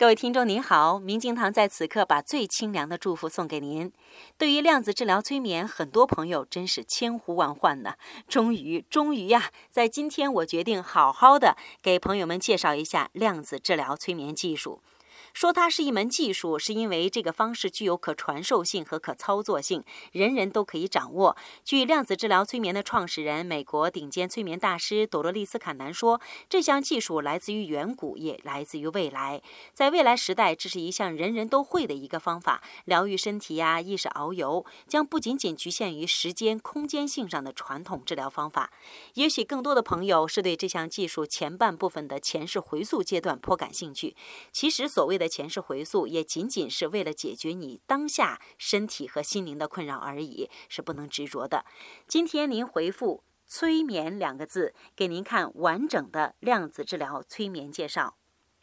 各位听众您好，明镜堂在此刻把最清凉的祝福送给您。对于量子治疗催眠，很多朋友真是千呼万唤呢。终于，终于呀，在今天我决定好好的给朋友们介绍一下量子治疗催眠技术。说它是一门技术，是因为这个方式具有可传授性和可操作性，人人都可以掌握。据量子治疗催眠的创始人、美国顶尖催眠大师朵洛丽斯·坎南说，这项技术来自于远古，也来自于未来。在未来时代，这是一项人人都会的一个方法，疗愈身体呀、意识遨游，将不仅仅局限于时间、空间性上的传统治疗方法。也许更多的朋友是对这项技术前半部分的前世回溯阶段颇感兴趣。其实，所谓的前世回溯也仅仅是为了解决你当下身体和心灵的困扰而已，是不能执着的。今天您回复“催眠”两个字，给您看完整的量子治疗催眠介绍。